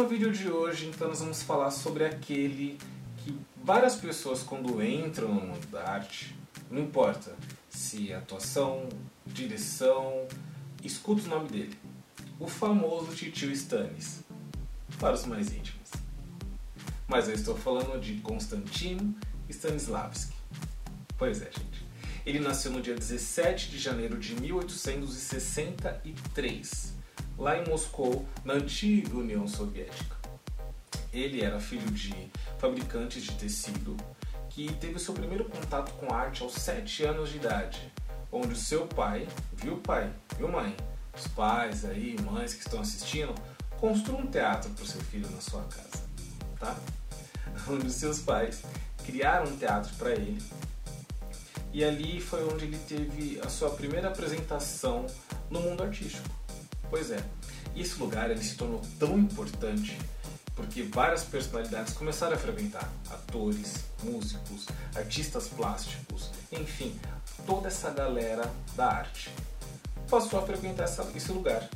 no vídeo de hoje, então, nós vamos falar sobre aquele que várias pessoas, quando entram no mundo da arte, não importa se é atuação, direção, escuta o nome dele. O famoso Titio Stannis, para os mais íntimos. Mas eu estou falando de Konstantino Stanislavski. Pois é, gente. Ele nasceu no dia 17 de janeiro de 1863 lá em Moscou, na antiga União Soviética. Ele era filho de fabricantes de tecido que teve seu primeiro contato com arte aos 7 anos de idade, onde o seu pai, viu pai, viu mãe, os pais aí, mães que estão assistindo, construam um teatro para o seu filho na sua casa, tá? Onde os seus pais criaram um teatro para ele e ali foi onde ele teve a sua primeira apresentação no mundo artístico. Pois é, esse lugar ele se tornou tão importante porque várias personalidades começaram a frequentar atores, músicos, artistas plásticos, enfim, toda essa galera da arte passou a frequentar essa, esse lugar.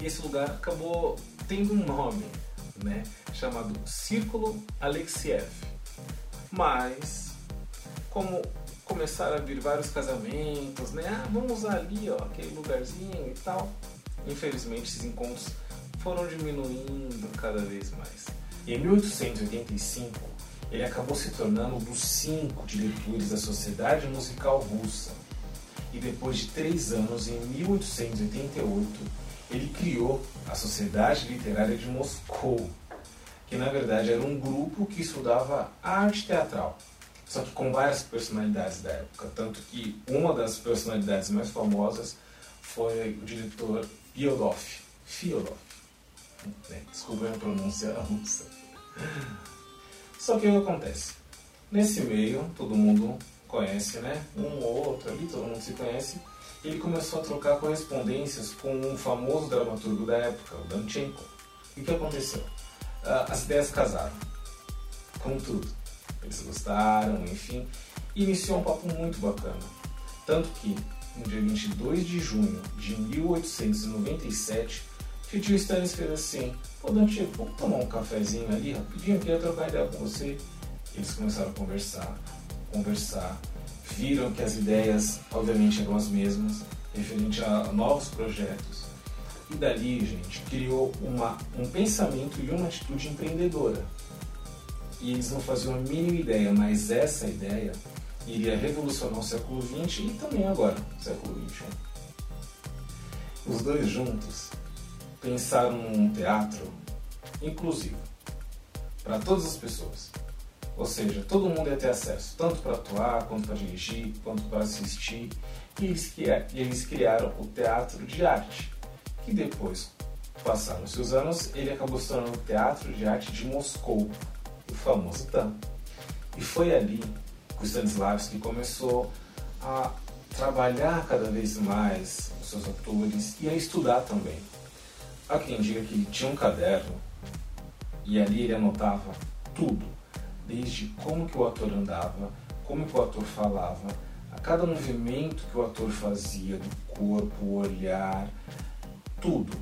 E esse lugar acabou tendo um nome, né, chamado Círculo Alexiev. Mas, como começaram a vir vários casamentos, né, ah, vamos ali, ó, aquele lugarzinho e tal, Infelizmente, esses encontros foram diminuindo cada vez mais. Em 1885, ele acabou se tornando um dos cinco diretores da Sociedade Musical Russa. E depois de três anos, em 1888, ele criou a Sociedade Literária de Moscou, que na verdade era um grupo que estudava arte teatral, só que com várias personalidades da época. Tanto que uma das personalidades mais famosas foi o diretor Fyodov. Fyodov. É, desculpa a pronúncia russa. Só que o que acontece? Nesse meio, todo mundo conhece, né? Um ou outro ali, todo mundo se conhece. Ele começou a trocar correspondências com um famoso dramaturgo da época, o Danchenko. E o que aconteceu? Ah, as ideias casaram. Com tudo. Eles gostaram, enfim. Iniciou um papo muito bacana. Tanto que no dia 22 de junho de 1897, tio Stannis fez assim: Pô, Dante, vamos tomar um cafezinho ali rapidinho? Queria trocar ideia com você. Eles começaram a conversar, conversar, viram que as ideias, obviamente, eram as mesmas, referente a novos projetos. E dali, gente, criou uma, um pensamento e uma atitude empreendedora. E eles não faziam a mínima ideia, mas essa ideia iria revolucionar o século XX e também agora, século XXI. Os dois juntos pensaram num teatro inclusivo para todas as pessoas. Ou seja, todo mundo ia ter acesso, tanto para atuar, quanto para dirigir, quanto para assistir. E eles, criaram o Teatro de Arte, que depois, passaram-se os anos, ele acabou se tornando o Teatro de Arte de Moscou, o famoso TAM. E foi ali o Stanislavski começou a trabalhar cada vez mais os seus atores e a estudar também. Há quem diga que ele tinha um caderno e ali ele anotava tudo, desde como que o ator andava, como que o ator falava, a cada movimento que o ator fazia do corpo, olhar, tudo.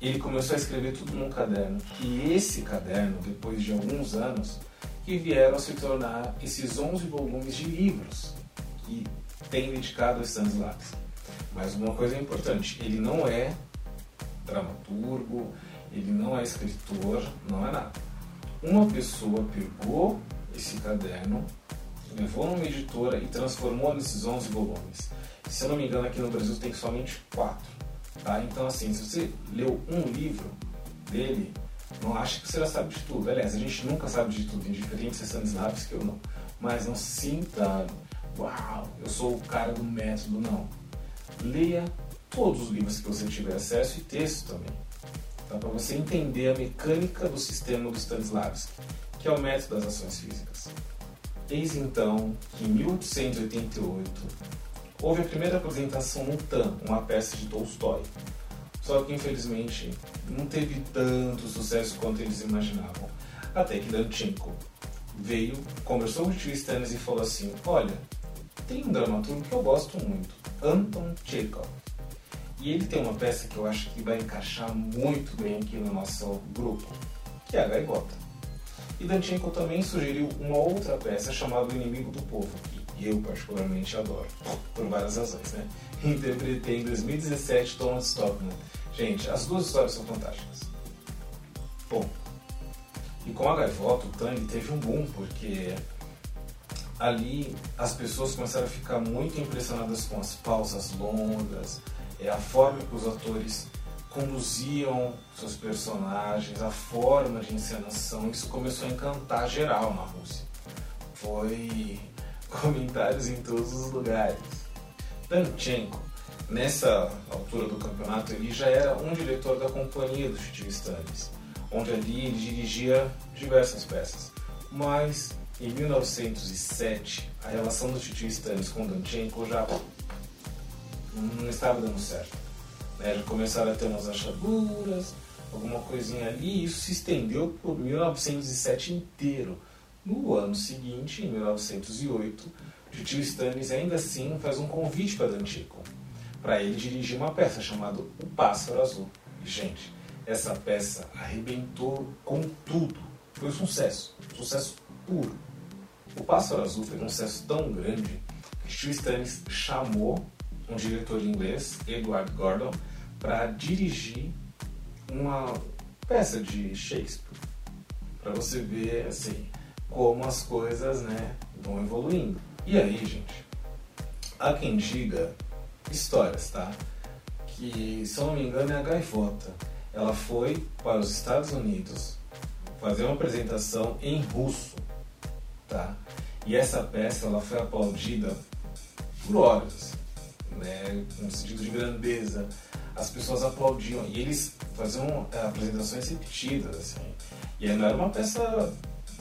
Ele começou a escrever tudo num caderno. E esse caderno, depois de alguns anos, que vieram a se tornar esses 11 volumes de livros que tem dedicado a Stanislavski. Mas uma coisa importante, ele não é dramaturgo, ele não é escritor, não é nada. Uma pessoa pegou esse caderno, levou numa editora e transformou nesses 11 volumes. Se eu não me engano, aqui no Brasil tem somente quatro. Tá? Então, assim, se você leu um livro dele, não acha que você já sabe de tudo. Aliás, a gente nunca sabe de tudo, indiferente se é Stanislavski ou não. Mas não sinta, uau, eu sou o cara do método, não. Leia todos os livros que você tiver acesso e texto também. Tá? Para você entender a mecânica do sistema do Stanislavski, que é o método das ações físicas. Eis então que em 1888 houve a primeira apresentação no TAM, uma peça de Tolstói, só que infelizmente não teve tanto sucesso quanto eles imaginavam. Até que Danchenko veio, conversou com o tio Stannis e falou assim: Olha, tem um dramaturgo que eu gosto muito, Anton Chekhov. E ele tem uma peça que eu acho que vai encaixar muito bem aqui no nosso grupo, que é a Gaivota. E Danchenko também sugeriu uma outra peça chamada O Inimigo do Povo, eu particularmente adoro, por várias razões, né? Interpretei em 2017 Thomas Stockman. Gente, as duas histórias são fantásticas. Bom, e com a Gaivota, o Tang teve um boom, porque ali as pessoas começaram a ficar muito impressionadas com as pausas longas, é, a forma que os atores conduziam seus personagens, a forma de encenação, isso começou a encantar geral na Rússia. Foi comentários em todos os lugares. Danchenko, nessa altura do campeonato, ele já era um diretor da companhia do Tio Stannis, onde ali ele dirigia diversas peças. Mas em 1907, a relação do Tio Stannis com Danchenko já não estava dando certo. Né? Já começaram a ter umas achaduras, alguma coisinha ali, e isso se estendeu por 1907 inteiro. No ano seguinte, em 1908, o tio Stannis ainda assim faz um convite para Dantico, para ele dirigir uma peça chamada O Pássaro Azul. E, gente, essa peça arrebentou com tudo. Foi um sucesso, um sucesso puro. O Pássaro Azul teve um sucesso tão grande que Tio Stannis chamou um diretor inglês, Edward Gordon, para dirigir uma peça de Shakespeare. Para você ver assim como as coisas né, vão evoluindo. E aí, gente, há quem diga histórias, tá? Que, se eu não me engano, é a Gaivota. Ela foi para os Estados Unidos fazer uma apresentação em russo, tá? E essa peça ela foi aplaudida por horas né, um sentido de grandeza. As pessoas aplaudiam e eles faziam é, apresentações repetidas, assim. E não era uma peça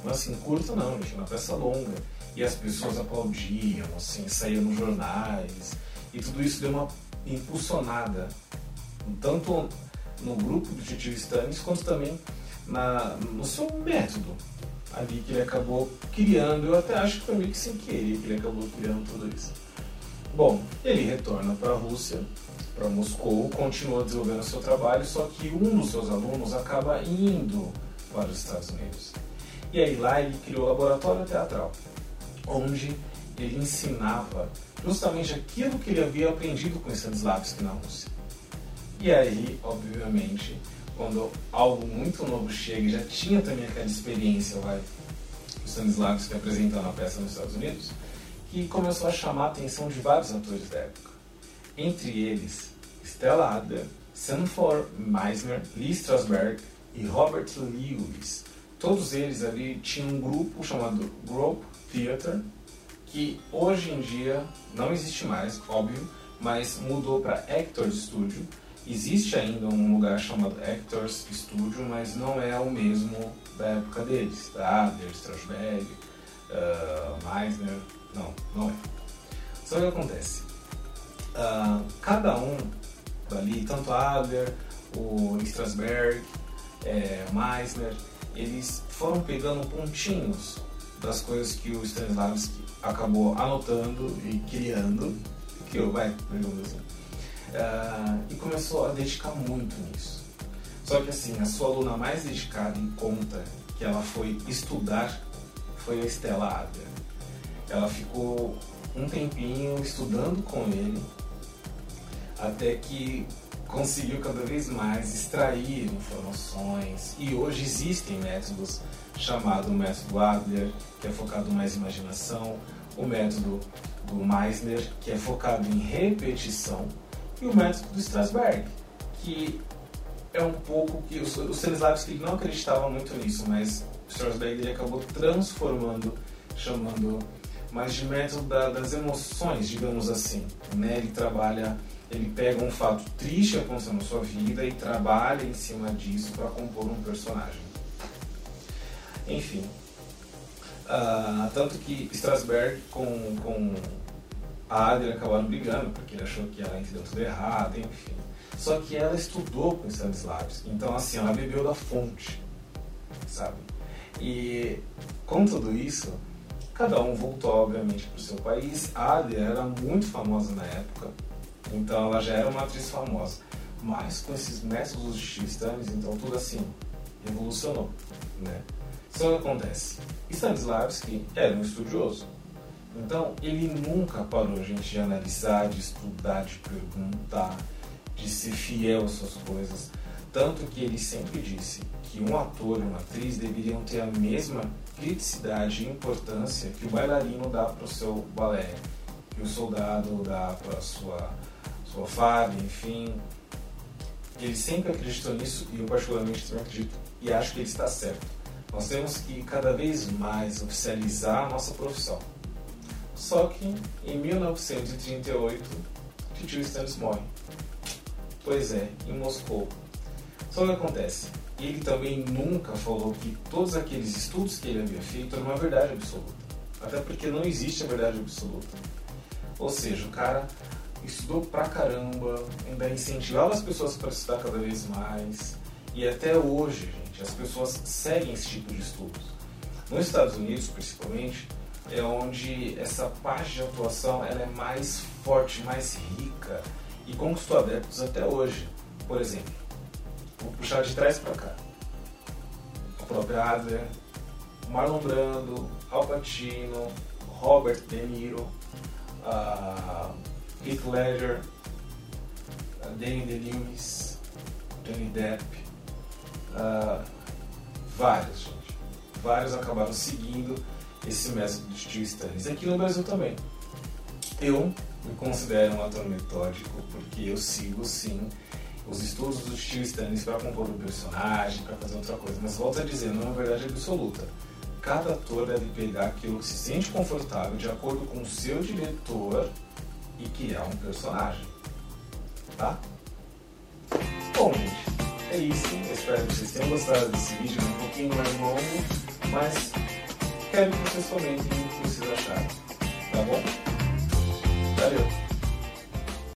assim curta não, gente, uma peça longa. E as pessoas aplaudiam, assim, saíam nos jornais. E tudo isso deu uma impulsionada, tanto no grupo do Titio Stannis, quanto também na, no seu método ali que ele acabou criando. Eu até acho que foi meio que sem querer que ele acabou criando tudo isso. Bom, ele retorna para a Rússia, para Moscou, continua desenvolvendo seu trabalho, só que um dos seus alunos acaba indo para os Estados Unidos. E aí lá ele criou o laboratório teatral, onde ele ensinava justamente aquilo que ele havia aprendido com Stanislavski na Rússia. E aí, obviamente, quando algo muito novo chega, já tinha também aquela experiência, vai, o Stanislavski apresentando a peça nos Estados Unidos, que começou a chamar a atenção de vários atores da época. Entre eles, Stella Adler, Sanford Meisner, Lee Strasberg e Robert Lewis. Todos eles ali tinham um grupo chamado Group Theater, que hoje em dia não existe mais, óbvio, mas mudou para Actors Studio. Existe ainda um lugar chamado Actors Studio, mas não é o mesmo da época deles, da Adler, Strasberg, uh, Meisner, não, não é. Só que acontece. Uh, cada um dali, tanto Adler, o Strasberg, é, Meissner, eles foram pegando pontinhos das coisas que o Stanislavski acabou anotando e criando, criou, vai, digamos assim, uh, e começou a dedicar muito nisso. Só que assim, a sua aluna mais dedicada em conta que ela foi estudar foi a Stella Adler. Ela ficou um tempinho estudando com ele até que conseguiu cada vez mais extrair informações e hoje existem métodos chamado método Adler que é focado mais em imaginação o método do Meissner que é focado em repetição e o método do Strasberg que é um pouco que os, Stanislavski não acreditava muito nisso mas Strasberg ele acabou transformando chamando mas de método da, das emoções, digamos assim. Né? Ele trabalha, ele pega um fato triste que aconteceu na sua vida e trabalha em cima disso para compor um personagem. Enfim, uh, tanto que Strasberg com, com a Adler acabaram brigando porque ele achou que ela entendeu tudo errado, enfim. Só que ela estudou com Stanislavski, então assim, ela bebeu da fonte, sabe? E com tudo isso, Cada um voltou, obviamente, para o seu país. A Adler era muito famosa na época. Então ela já era uma atriz famosa. Mas com esses métodos de Steve Stannis, então tudo assim, revolucionou. Né? Só que acontece, Stanislavski era um estudioso. Então ele nunca parou, gente, de analisar, de estudar, de perguntar, de ser fiel às suas coisas. Tanto que ele sempre disse que um ator e uma atriz deveriam ter a mesma criticidade e importância que o bailarino dá para o seu balé, o soldado dá para sua, sua farda, enfim. Ele sempre acreditou nisso e eu particularmente também acredito e acho que ele está certo. Nós temos que cada vez mais oficializar a nossa profissão. Só que em 1938, Tio Stannis morre. Pois é, em Moscou. Só que acontece, ele também nunca falou que todos aqueles estudos que ele havia feito eram uma verdade absoluta. Até porque não existe a verdade absoluta. Ou seja, o cara estudou pra caramba, ainda incentivava as pessoas para estudar cada vez mais. E até hoje, gente, as pessoas seguem esse tipo de estudos. Nos Estados Unidos, principalmente, é onde essa parte de atuação ela é mais forte, mais rica e conquistou adeptos até hoje. Por exemplo, vou puxar de trás para cá. O próprio Adler, Marlon Brando, Al Pacino, Robert De Niro, uh, Heath Ledger, uh, Danny DeLuise, Johnny Depp, uh, vários, gente. Vários acabaram seguindo esse método de Steve Stannis. Aqui no Brasil também. Eu me considero um ator metódico porque eu sigo sim os estudos do Steve Stannis para compor um personagem, para fazer outra coisa. Mas volto a dizer, não é uma verdade absoluta. Cada ator deve pegar aquilo que se sente confortável de acordo com o seu diretor e criar um personagem. Tá? Bom, gente, é isso. Eu espero que vocês tenham gostado desse vídeo, um pouquinho mais longo, mas quero que vocês comentem o que vocês acharam. Tá bom? Valeu!